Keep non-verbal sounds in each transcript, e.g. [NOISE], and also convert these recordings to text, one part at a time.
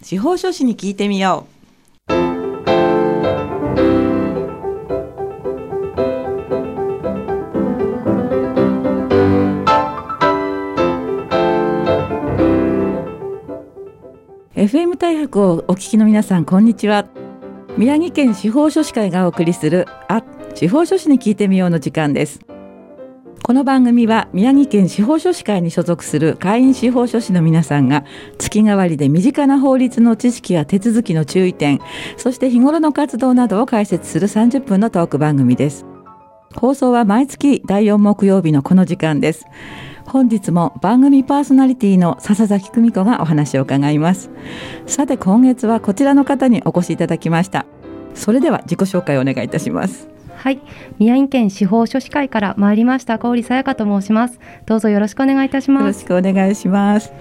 司法書士に聞いてみよう？FM 大白をお聞きの皆さんこんにちは宮城県司法書士会がお送りするあ司法書士に聞いてみようの時間ですこの番組は宮城県司法書士会に所属する会員司法書士の皆さんが月替わりで身近な法律の知識や手続きの注意点そして日頃の活動などを解説する30分のトーク番組です。放送は毎月第4木曜日のこの時間です。本日も番組パーソナリティの笹崎久美子がお話を伺います。さて今月はこちらの方にお越しいただきました。それでは自己紹介をお願いいたします。はい、宮城県司法書士会から参りました郡さやかと申します。どうぞよろしくお願いいたします。よろしくお願いします。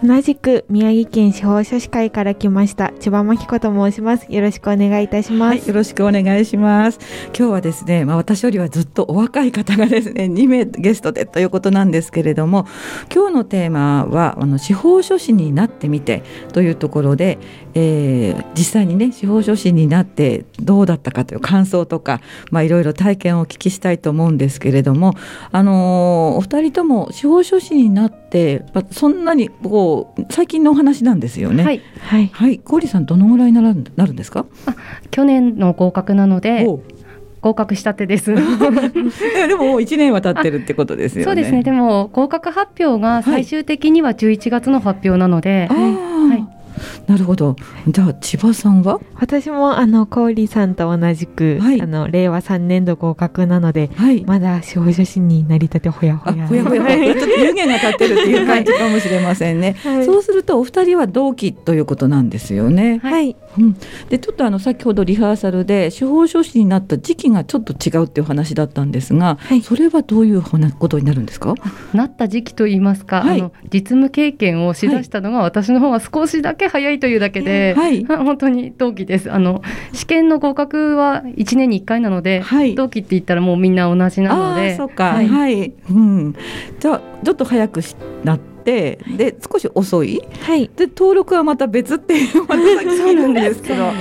同じく宮城県司法書士会から来ました千葉真紀子と申します。よろしくお願いいたします、はい、よろしくお願いします。今日はですね、まあ、私よりはずっとお若い方がですね2名ゲストでということなんですけれども今日のテーマはあの司法書士になってみてというところで、えー、実際にね司法書士になってどうだったかという感想とかまあいろいろ体験をお聞きしたいと思うんですけれどもあのー、お二人とも司法書士になってそんなにこう最近のお話なんですよね。はい、はい、はい、郡さんどのぐらいなるなるんですか？あ、去年の合格なので。合格したてです。[LAUGHS] でももう一年は経ってるってことですよね。そうですね。でも合格発表が最終的には11月の発表なので、はい、はいなるほど。じゃあ千葉さんは？私もあの氷さんと同じく、はい、あの令和3年度合格なので、はい、まだ司法書士になりたてほやほや。ほやほや。ちょっと湯気が立ってるっていう感じかもしれませんね。はい、そうするとお二人は同期ということなんですよね。はい。うん、でちょっとあの先ほどリハーサルで司法書士になった時期がちょっと違うっていう話だったんですが、はい、それはどういうことになるんですか？なった時期と言いますか、あの実務経験をしだしたのが私の方が少しだけ早いというだけで、はい、[LAUGHS] 本当に同期です。あの試験の合格は1年に1回なので、はい、同期って言ったらもうみんな同じなので、そうか、はい、はい、うん、じゃあちょっと早くなって。で少し遅い、はい、で登録はまた別っていう [LAUGHS] また聞いるんですけど。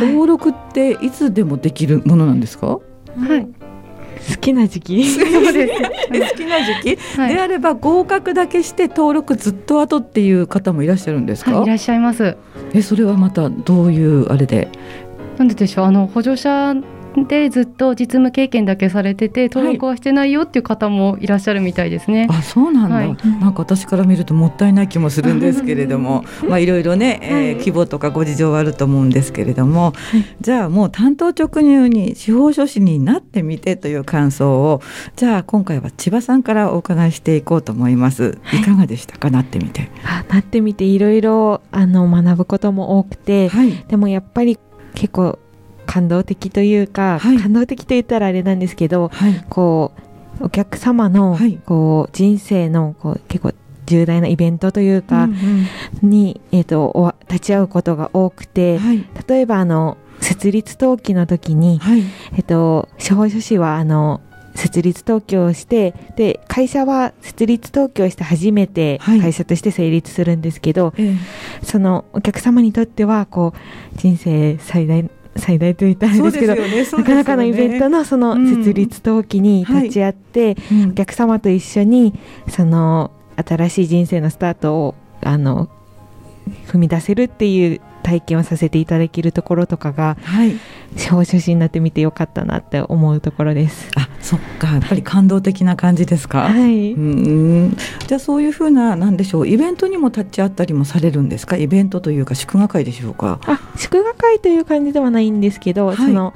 登録っていつでもできるものなんですか？はい。好きな時期。[LAUGHS] そうです [LAUGHS] 好きな時期、はい、であれば合格だけして登録ずっと後っていう方もいらっしゃるんですか、はい、いらっしゃいます。えそれはまたどういうあれで？なんででしょう。あの補助者でずっと実務経験だけされてて登録はしてないよっていう方もいらっしゃるみたいですね。はい、あそうなんだ、はい、なんか私から見るともったいない気もするんですけれども。[LAUGHS] まあいろいろね、えー、規模とかご事情はあると思うんですけれども、じゃあもう担当直入に司法書士になってみてという感想をじゃあ今回は千葉さんからお伺いしていこうと思います。い。かがでしたか、なってみて。あなってみていろいろあの学ぶことも多くて、でもやっぱり結構感動的というか、はい、感動的と言ったらあれなんですけど、はい、こうお客様の、はい、こう人生のこう結構重大なイベントというか、うんうん、に、えーと、立ち会うことが多くて、例えばあの設立登記の時に、えーと、司法書士はあの設立登記をしてで会社は設立登記をして初めて会社として成立するんですけど、そのお客様にとってはこう人生最大最大と言ったらですけど、ねね、なかなかのイベントのその設立登記に立ち会って、うんはい、お客様と一緒にその新しい人生のスタートをあの踏み出せるっていう体験をさせていただけるところとかが、はい、司法書士になってみてよかったなって思うところです。あ、そっか、やっぱり感動的な感じですか？はい。うん。じゃあそういうふうななんでしょう、イベントにも立ち会ったりもされるんですか？イベントというか祝賀会でしょうか？あ、祝賀会という感じではないんですけど、はい、その。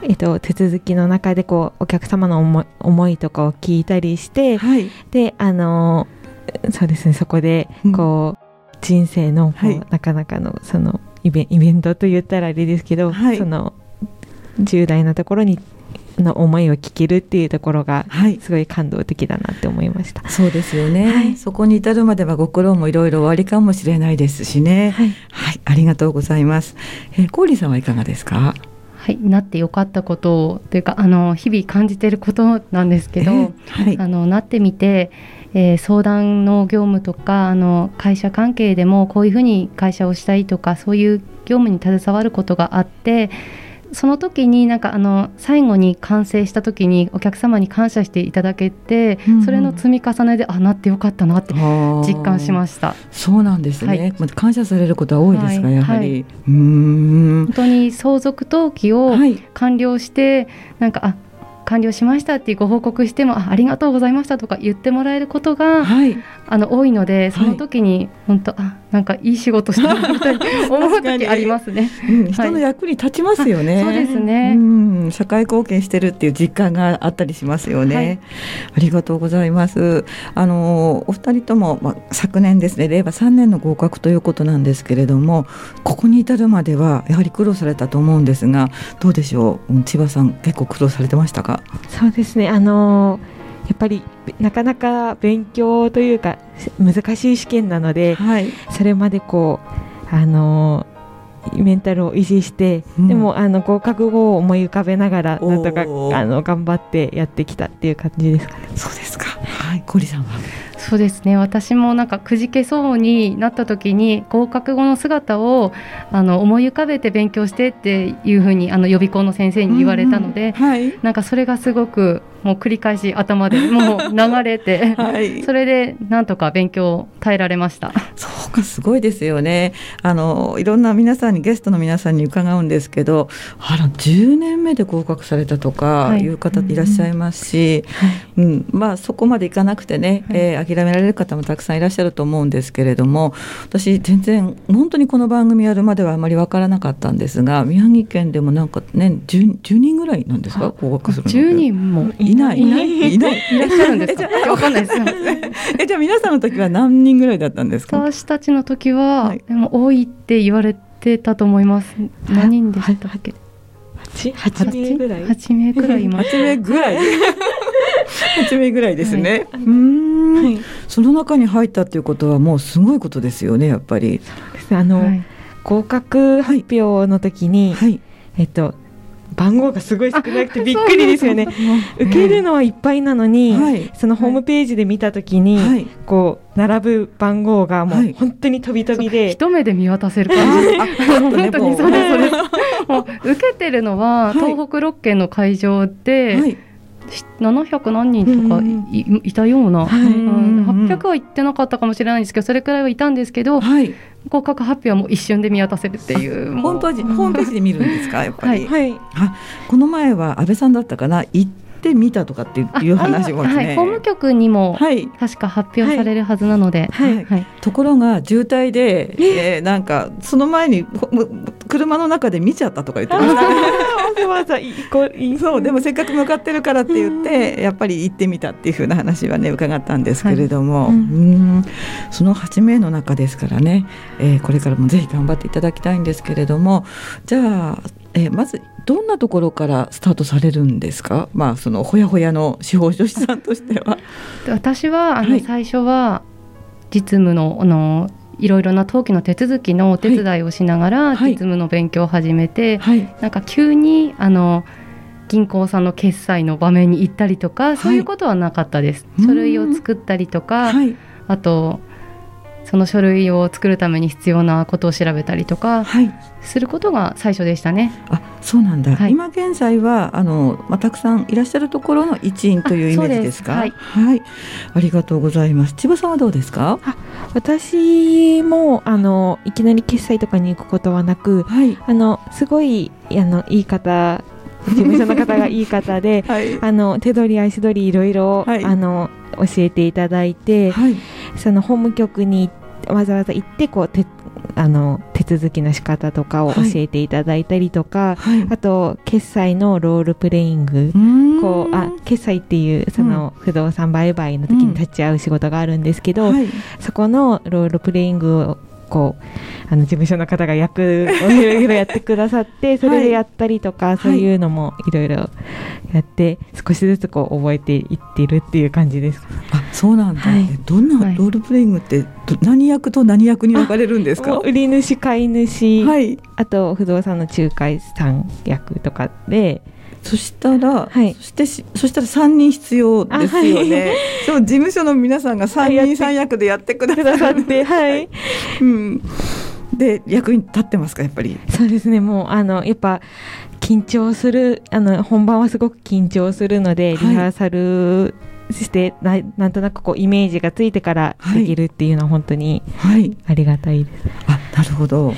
えっと、手続きの中でこうお客様の思い思いとかを聞いたりして、はい、であのそうですねそこでこう、うん、人生のこう、はい、なかなかのそのイベイベントと言ったらあれですけど、はい、その重大なところにの思いを聞けるっていうところがすごい感動的だなって思いました、はい、そうですよね、はい、そこに至るまではご苦労もいろいろおありかもしれないですしね。はい、はい、ありがとうございます。えー、コーさんはいかがですか？はい、なってよかったことというかあの日々感じていることなんですけど、はい、あのなってみてえー、相談の業務とかあの会社関係でもこういうふうに会社をしたいとかそういう業務に携わることがあってその時になんかあの最後に完成した時にお客様に感謝していただけて、うん、それの積み重ねであなってよかったなって実感しました。そうなんですね、はい、感謝されることは多いですか、はい、やはり、はい、本当に相続登記を完了して、なんかあ完了しましたっていうご報告してもあありがとうございましたとか言ってもらえることが、はい、あの多いのでその時に本当、はい、あなんかいい仕事してるみたいに [LAUGHS] 思う時ありますね、うん、人の役に立ちますよね、そうですね、うん、社会貢献してるっていう実感があったりしますよね、はい、ありがとうございます。あのお二人とも、まあ、昨年ですね令和3年の合格ということなんですけれどもここに至るまではやはり苦労されたと思うんですがどうでしょう？千葉さん結構苦労されてましたか？そうですねあのやっぱりなかなか勉強というか難しい試験なので、はい、それまでこうあのメンタルを維持して、うん、でもあの合格後を思い浮かべながらなんとかあの頑張ってやってきたっていう感じですかね。そうですか。はい、コリさんは？そうですね。私もなんかくじけそうになった時に合格後の姿をあの思い浮かべて勉強してっていうふうにあの予備校の先生に言われたので、うんうん。はい、なんかそれがすごくもう繰り返し頭でもう流れて、はい、それでなんとか勉強耐えられましたそうかすごいですよね。あのいろんな皆さんにゲストの皆さんに伺うんですけどあら10年目で合格されたとかい。う方いらっしゃいますし、はい、うん、まあそこまでいかなくてね、はい、えー、諦められる方もたくさんいらっしゃると思うんですけれども私全然本当にこの番組やるまではあまり分からなかったんですが宮城県でもなんかね 10, 10人ぐらいなんですか合格するの10人も。いない。いない。いない。いらっしゃるんですか。わかんない。です。え、じゃあ皆さんの時は何人ぐらい。だったんですか。私たちの時は、はい、でも多いって言われてたと思います。何人でしたっけ？八？八名ぐらい？八名ぐらい。[LAUGHS] 八名ぐらい。[LAUGHS] 八名ぐらいですね。はい、うん、はい、その中に入ったっていうことはもうすごいことですよね、やっぱり。そうです。あの、はい、合格発表の時に、はい、えっと番号がすごい少なくてびっくりですよね。受けるのはいっぱいなのに、はい、そのホームページで見たときに、はい、こう並ぶ番号がもう本当に飛び飛びで、一目で見渡せる感じ。本当にそれそれ。もう受けてるのは東北6県の会場で。700何人とかいうん、いたような、はい。うん、800は行ってなかったかもしれないんですけどそれくらいはいたんですけど、はい、合格発表はもう一瞬で見渡せるっていう本当はホームページで見るんですかやっぱり、はい、あこの前は安倍さんだったかな。行ってみたとかっていう話もね、はい、法務局にも確か発表されるはずなので、はい。はい、ところが渋滞で、え？ー、なんかその前に車の中で見ちゃったとか言ってました、ね、わざわざそうでもせっかく向かってるからって言ってやっぱり行ってみたっていうふうな話はね伺ったんですけれども、はい、うん。その8名の中ですからね、えー、これからもぜひ頑張っていただきたいんですけれども。じゃあ、えー、まずどんなところからスタートされるんですか、まあ、そのほやほやの司法書士さんとしては。[LAUGHS] 私はあの、最初は実務のあのいろいろな登記の手続きのお手伝いをしながら、実務の勉強を始めて、はい、なんか急にあの銀行さんの決済の場面に行ったりとか、そういうことはなかったです。書類を作ったりとか、あとその書類を作るために必要なことを調べたりとかすることが最初でしたね。はい、あそうなんだ、はい、今現在はあの、まあ、たくさんいらっしゃるところの一員というイメージです。か？はい、はい、ありがとうございます。千葉さんはどうですか？私もあのいきなり決済とかに行くことはなく、はい、あのすごいあのいい方事務所の方がいい方で、[LAUGHS] はい、あの手取り足取りいろいろ、はい、あの教えていただいて、はい、その法務局にわざわざ行ってこうてあの手続きの仕方とかを教えていただいたりとか、はい、あと決済のロールプレイングこうあ決済っていうその不動産売買の時に立ち会う仕事があるんですけど、うんはい、そこのロールプレイングをこうあの事務所の方が役をいろいろやってくださってそれでやったりとか、はい、そういうのもいろいろやって、少しずつこう覚えていっているっていう感じです。あそうなんだ、はい、どんなロールプレイングって、何役と何役に分かれるんですか？売り主買い主、はい、あと不動産の仲介さん役とかでそしたら、はい、そしてそしたら三人必要ですよね。はい、[LAUGHS] そう事務所の皆さんが三人三役でやってくださって、はい。うん。で役に立ってますかやっぱり？そうですね。もうあのやっぱ緊張するあの本番はすごく緊張するので、リハーサルしてななんとなくこうイメージがついてからできるっていうのは本当にありがたいです。あなるほど。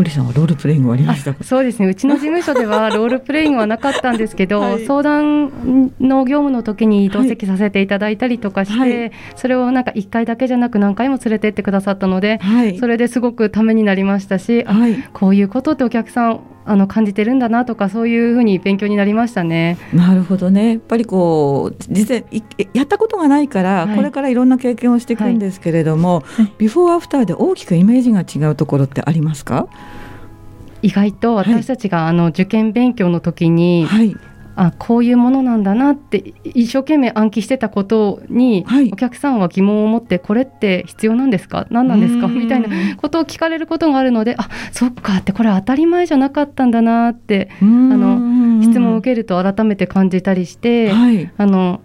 コリさんはロールプレイングありましたそうですね。うちの事務所では [LAUGHS] ロールプレイングはなかったんですけど、はい、相談の業務の時に同席させていただいたりとかして、はい、それをなんか1回だけじゃなく何回も連れてってくださったので、はい、それですごくためになりましたし、あこういうことってお客さんあの感じてるんだなとかそういうふうに勉強になりましたね。なるほどね。やっぱりこう実際やったことがないから、はい、これからいろんな経験をしていくんですけれども、はい、ビフォーアフターで大きくイメージが違うところってありますか？意外と私たちが、あの受験勉強の時に、はい、あこういうものなんだなって一生懸命暗記してたことに、はい、お客さんは疑問を持ってこれって必要なんですか？何なんですか？みたいなことを聞かれることがあるのであそっかってこれ当たり前じゃなかったんだなってあの質問を受けると改めて感じたりして、はい、あの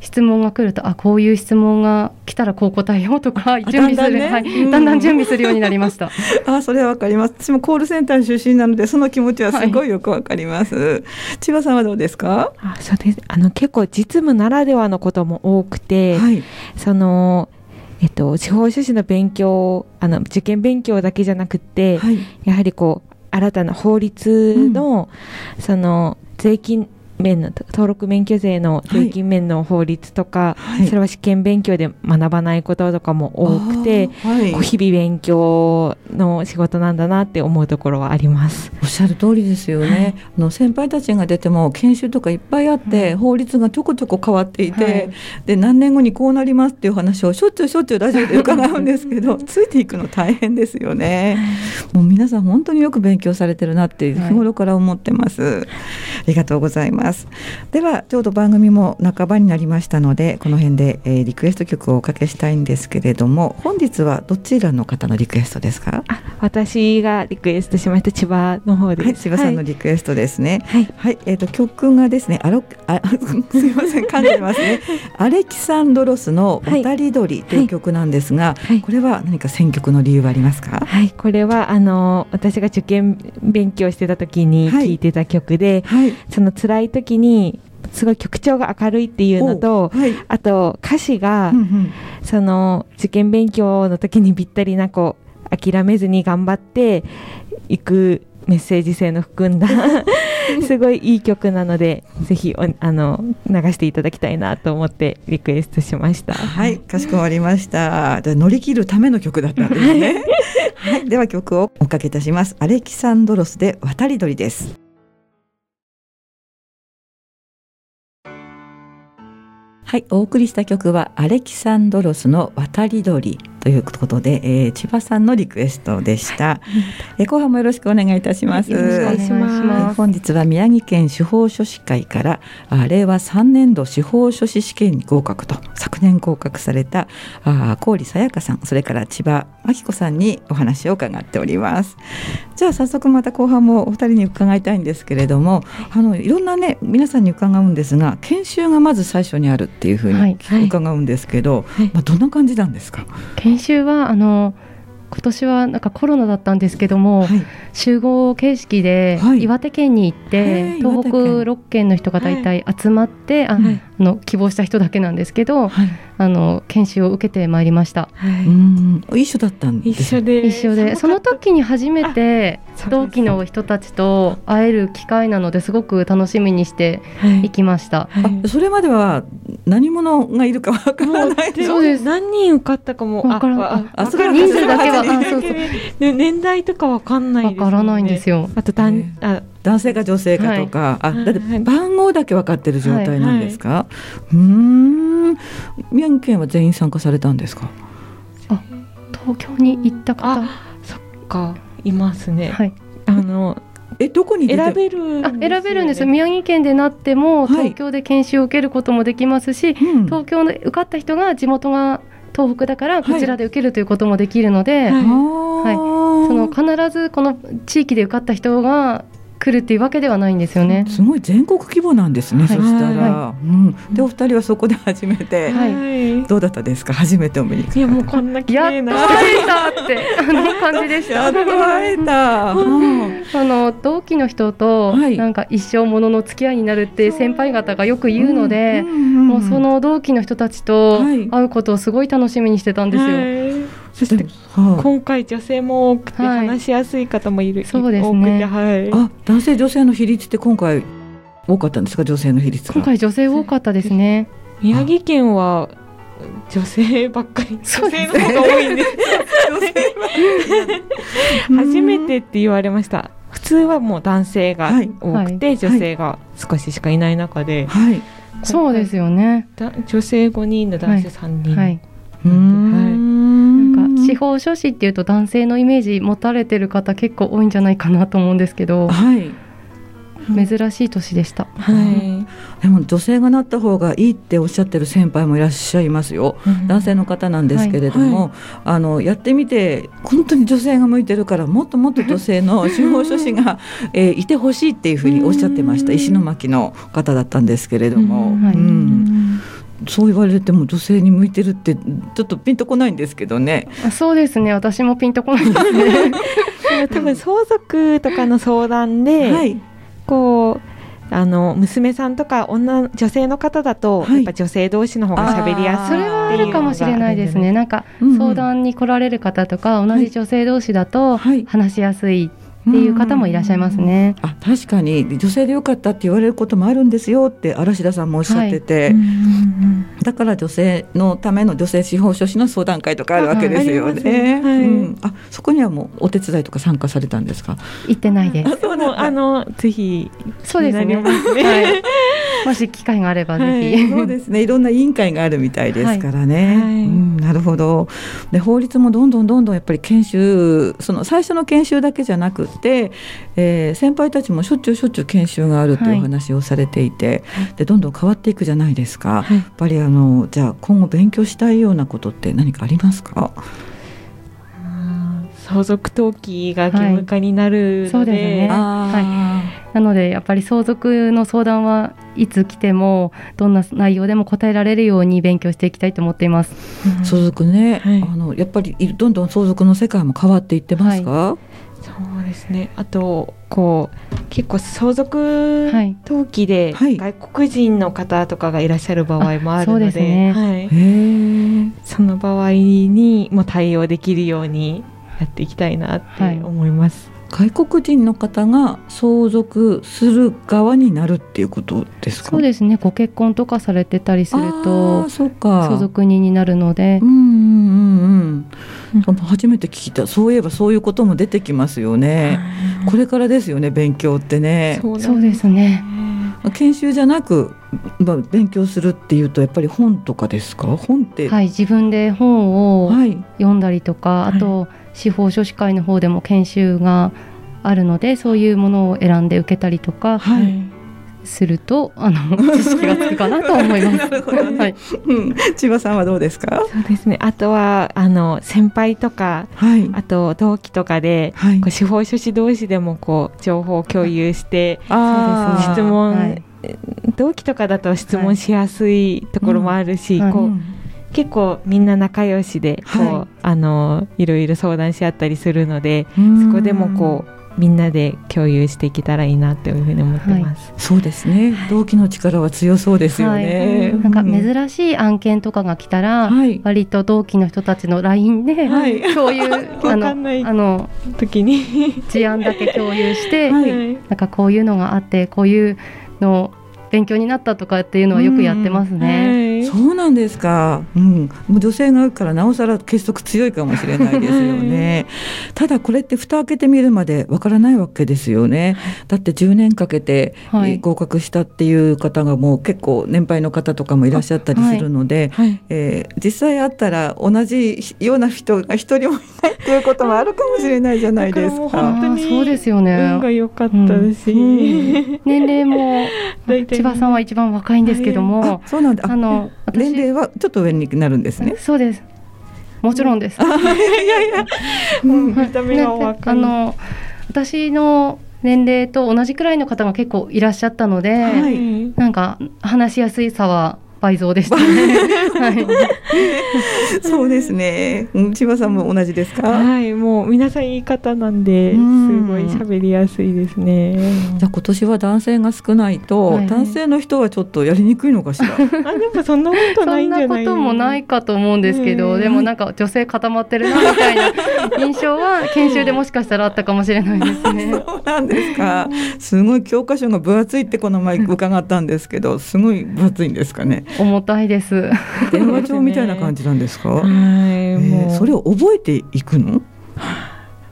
質問が来るとあこういう質問が来たらこう答えようとか準備する。だんだん、ね、はい、だんだん準備するようになりました。[LAUGHS] あそれはわかります。私もコールセンター出身なのでその気持ちはすごいよくわかります、はい、千葉さんはどうですか？あそうです。あの結構実務ならではのことも多くて、はい、そのえっと、司法書士の勉強あの受験勉強だけじゃなくて、はい、やはりこう新たな法律の、うん、その税金面の登録免許税の税金面の法律とか、はい、それは試験勉強で学ばないこととかも多くて、はい、日々勉強の仕事なんだなって思うところはあります。おっしゃる通りですよね、はい、あの先輩たちが出ても研修とかいっぱいあって、法律がちょこちょこ変わっていて、で何年後にこうなりますっていう話をしょっちゅうしょっちゅうラジオで伺うんですけどついていくの大変ですよね。もう皆さん本当によく勉強されてるなって日頃から思ってます、ありがとうございますます。ではちょうど番組も半ばになりましたのでこの辺で、えー、リクエスト曲をおかけしたいんですけれども本日はどちらの方のリクエストですか？私がリクエストしました千葉の方で、はい、千葉さんのリクエストですね。はい、はい、えっ、ー、と曲がですねあろあ [LAUGHS] すみません噛んでますね。アレキサンドロスの渡り鳥という曲なんですが、はい、これは何か選曲の理由はありますか？はいこれはあの私が受験勉強してた時に聴いてた曲で、はい、その辛い時時にすごい曲調が明るいっていうのと、はい、あと歌詞が、うんうん、その受験勉強の時にぴったりなこう諦めずに頑張っていくメッセージ性の含んだ [LAUGHS] すごいいい曲なのでぜひあの流していただきたいなと思ってリクエストしました。はいかしこまりました。乗り切るための曲だったんですね。はい、では曲をおかけいたします。アレキサンドロスで渡り鳥ですはい、お送りした曲はアレキサンドロスの渡り鳥。ということで、えー、千葉さんのリクエストでした。えー、後半もよろしくお願いいたします。よろしくお願いします。本日は宮城県司法書士会からあ令和3年度司法書士試験に合格と昨年合格されたあ郡さやかさん、それから千葉真紀子さんにお話を伺っております。じゃあ早速また後半もお二人に伺いたいんですけれども、あのいろんなね皆さんに伺うんですが、研修がまず最初にあるっていうふうに伺うんですけど、はいはい、まあどんな感じなんですか？研修はあの今年はなんかコロナだったんですけども、はい、集合形式で岩手県に行って、東北6県の人が大体集まって、あの希望した人だけなんですけど、あの研修を受けてまいりました。一緒だったん一緒で。一緒で。その時。に初めて同期の人たちと会える機会なのですごく楽しみにしてい。きました。それまでは何者がいるかわからないそうです。何人受かったかもわからああそう人数だけは。あそうそう。[LAUGHS] 年代とかわかんないわ、からないんですよ。あとだんあ男性か女性かとか、はい、あだって番号だけ分かってる状態なんですか、はい。はい、うん。宮城県は全員参加されたんですか？あ東京に行った方。そっか。いますね。はい。あのえどこに選べる、ね、あ選べるんです宮城県で。なっても、東京で研修を受けることもできますし、うん、東京で受かった人が地元が東北だからこちらで受けるということもできるので、はい、はい、その必ずこの地域で受かった人が来るっていうわけではないんですよね。すごい全国規模なんですね。はい、そしたら、はい、うん、でお二人はそこで初めて、はい、どうだったですか？初めてお目にいやもうこんな綺麗な。やっと会えたってあの感じでした。やっと会えた。うん、あの同期の人と、なんか一生ものの付き合いになるって先輩方がよく言うので、もうその同期の人たちと会うことをすごい楽しみにしてたんですよ。そして、今回女性も多くて話しやすい方もいる、そうですね。はい。あ男性女性の比率って今回多かったんですか？女性の比率今回女性多かったですね。宮城県は女性ばっかり女性の方が多いんです。[LAUGHS] 初めてって言われました。普通はもう男性が多くて、はい、女性が少ししかいない中で、はい、そうですよね。女性5人の男性3人、はい、はい司法書士っていうと男性のイメージ持たれてる方結構多いんじゃないかなと思うんですけど、はい、珍しい年でした、はい、でも女性がなった方がいいっておっしゃってる先輩もいらっしゃいますよ、うん、男性の方なんですけれども、はい、あのやってみて本当に女性が向いてるからもっともっと女性の司法書士が、えー、いてほしいっていうふうにおっしゃってました、石巻の方だったんですけれども。うん、うんそう言われても女性に向いてるってちょっとピンとこないんですけどね。そうですね。私もピンとこないですね。[LAUGHS] 多分相続とかの相談で、はい、こうあの娘さんとか女女性の方だと、はい、やっぱ女性同士の方が喋りやすいそれはあるかもしれないですね。なんか、相談に来られる方とか、同じ女性同士だと話しやすいっていう方もいらっしゃいますね。あ確かに。女性でよかったって言われることもあるんですよって嵐田さんもおっしゃってて、はい、だから女性のための女性司法書士の相談会とかあるわけですよね。はい、うん、あそこにはもうお手伝いとか参加されたんですか？行ってないです。ああのぜひ。そうですね。はい [LAUGHS] もし機会があればぜひ、はい、そうですね。[LAUGHS] いろんな委員会があるみたいですからね、はい。はい、うん、なるほど。で法律もどんどんどんどんやっぱり研修その最初の研修だけじゃなくて、えー、先輩たちもしょっちゅうしょっちゅう研修があるというお話をされていて、でどんどん変わっていくじゃないですか、やっぱりあのじゃあ今後勉強したいようなことって何かありますか？相続登記が義務化になるので、はい、そうですね、はい、なのでやっぱり相続の相談はいつ来てもどんな内容でも答えられるように勉強していきたいと思っています、うん、相続ね、はい、あのやっぱりどんどん相続の世界も変わっていってますか、そうですね。あとこう結構相続登記で外国人の方とかがいらっしゃる場合もあるので,、はい、そね。はい、その場合にも対応できるようにやっていきたいなって思います。はい、外国人の方が相続する側になるっていうことですか？そうですね。ご結婚とかされてたりすると相続人になるので。うんうんうん、初めて聞いた。そういえばそういうことも出てきますよね。これからですよね勉強ってね。そうですね。研修じゃなく、まあ、勉強するっていうとやっぱり本とかですか？本って。はい自分で本を読んだりとか、はい、あと、はい司法書士会の方でも研修があるのでそういうものを選んで受けたりとか、はい、するとあの知識がつくかなと思います。[LAUGHS] ね、はい、うん、千葉さんはどうですか？そうですね。あとはあの先輩とか、はい、あと同期とかで、はい、こう司法書士同士でもこう情報を共有して、そうですね。質問、はい、同期とかだと質問しやすいところもあるし、こう。結構みんな仲良しでこう、はい、あのいろいろ相談し合ったりするのでそこでもこうみんなで共有していけたらいいなというふうに思ってます。はい、そうですね。同期の力は強そうですよね。はい、なんか珍しい案件とかが来たら、はい、割と同期の人たちのラインで、はい、共有 [LAUGHS] あのあの時に。事案だけ共有して、はい、なんかこういうのがあってこういうの勉強になったとかっていうのはよくやってますね。そうなんですか。うん、女性が多いからなおさら結束強いかもしれないですよね。ただこれって蓋開けてみるまでわからないわけですよね。だって10年かけて合格したっていう方がもう結構年配の方とかもいらっしゃったりするので、はいはい、えー、実際あったら同じような人が一人もいないっていうこともあるかもしれないじゃないですか。本当にそうですよね。運が良かったし、うんうん、[LAUGHS] 年齢も千葉さんは一番若いんですけども、そうなんだ。あの年齢はちょっと上になるんですね？そうです。もちろんです。いやいや、見た目が。あの私の年齢と同じくらいの方が結構いらっしゃったので、はい、なんか話しやすいさは倍増でしたね。はい、そうですね。千葉さんも同じですか？はい、もう皆さん言い方なんで、すごい喋りやすいですね。じゃあ今年は男性が少ないと、はい、男性の人はちょっとやりにくいのかしら？[LAUGHS] あ、でもそんなことないんじゃない？そんなこともないかと思うんですけど、でもなんか女性固まってるなみたいな [LAUGHS] 印象は研修でもしかしたらあったかもしれないですね。そうなんですか。すごい教科書が分厚いってこの前 [LAUGHS] 伺ったんですけど、すごい分厚いんですかね？重たいです。電話帳みたいな感じなんですか？[LAUGHS] はい、えー、それを覚えていくの？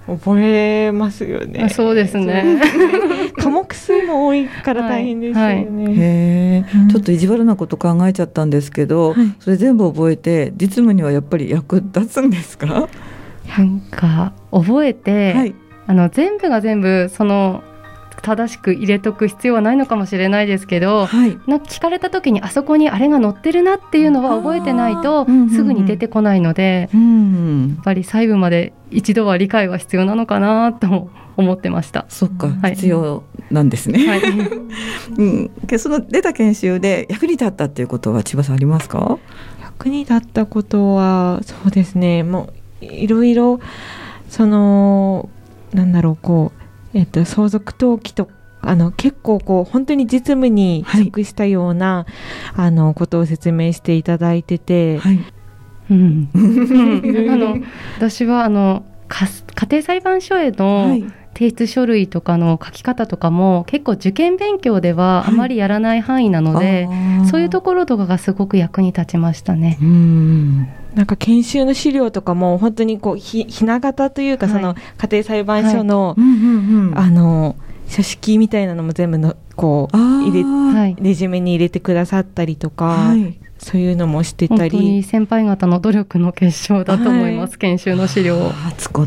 覚えますよね。そうですね。[LAUGHS] 科目数も多いから大変ですよね。はいはい、ちょっと意地悪なこと考えちゃったんですけど、はい、それ全部覚えて実務にはやっぱり役立つんですか？なんか覚えて、あの全部が全部その正しく入れとく必要はないのかもしれないですけど、はい、な聞かれた時にあそこにあれが載ってるなっていうのは覚えてないとすぐに出てこないので、うんうん、やっぱり細部まで一度は理解は必要なのかなと思ってました。そっか、はい、必要なんですね。はい、うん、その出た研修で役に立ったっていうことは千葉さんありますか？役に立ったことはそうですね。もういろいろそのなんだろうこうえっと、相続登記とあの結構こう本当に実務に即したような、はい、あのことを説明していただいてて、はい、うん、[LAUGHS] あの私はあの家庭裁判所への提出書類とかの書き方とかも結構受験勉強ではあまりやらない範囲なので、はい、そういうところとかがすごく役に立ちましたね。うんなんか研修の資料とかも本当にこうひひな形というか、その家庭裁判所の、あの書式みたいなのも全部のこう入れレジュメに入れてくださったりとか、はい、そういうのもしてたり。先輩方の努力の結晶だと思います、はい、研修の資料を。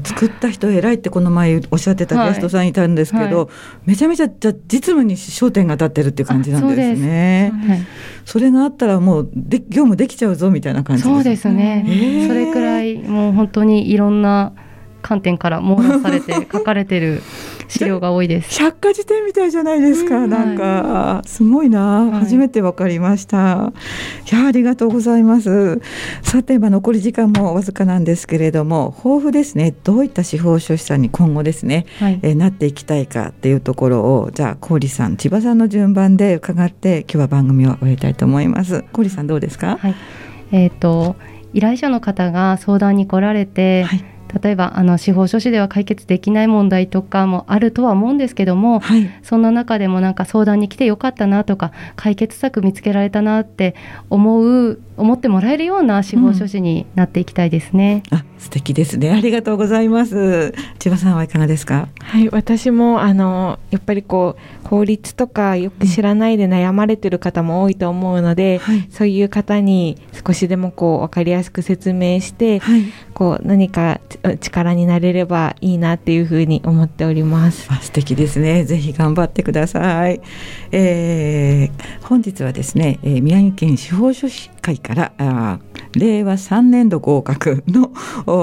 作った人偉いってこの前おっしゃってたゲストさんいたんですけど、はい、めちゃめちゃじゃ実務に焦点が当たってるっていう感じなんですね。それがあったらもうで業務できちゃうぞみたいな感じそうですね、えー、それくらいもう本当にいろんな観点から網羅されて [LAUGHS] 書かれてる資料が多いです。百科事典みたいじゃないですか。うん、なんか、はい、すごいな、はい、初めてわかりました。いやありがとうございます。さて、まあ残り時間もわずかなんですけれども、豊富ですね。どういった司法書士さんに今後ですね、はい、えなっていきたいかっていうところを、じゃあ郡さん、千葉さんの順番で伺って今日は番組を終えたいと思います。郡さんどうですか？はい。えっ、ー、と依頼者の方が相談に来られて、はい例えばあの司法書士では解決できない問題とかもあるとは思うんですけども、はい、そんな中でもなんか相談に来てよかったなとか解決策見つけられたなって思う思ってもらえるような司法書士になっていきたいですね。うん、あ素敵ですね。ありがとうございます。千葉さんはいかがですか？はい私もあのやっぱりこう法律とかよく知らないで悩まれてる方も多いと思うので、はい、そういう方に少しでもこう分かりやすく説明して、はい、こう何か力になれればいいなっていうふうに思っております。素敵ですね。ぜひ頑張ってください、えー、本日はですね、えー、宮城県司法書士会からあ令和3年度合格の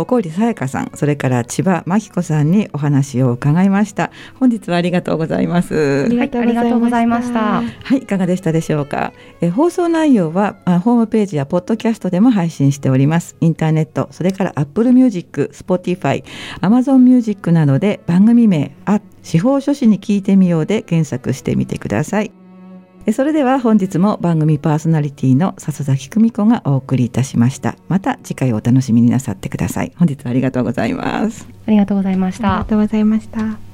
桑折沙耶花さんそれから千葉槙子さんにお話を伺いました。本日はありがとうございます。ありがとうございました。はいいかがでしたでしょうか？え放送内容はホームページやポッドキャストでも配信しております。インターネットそれから Apple Music Spotify Amazon Music などで番組名あ司法書士に聞いてみようで検索してみてくださいそれでは本日も番組パーソナリティの笹崎久美子がお送りいたしました。また次回お楽しみになさってください。本日はありがとうございます。ありがとうございました。ありがとうございました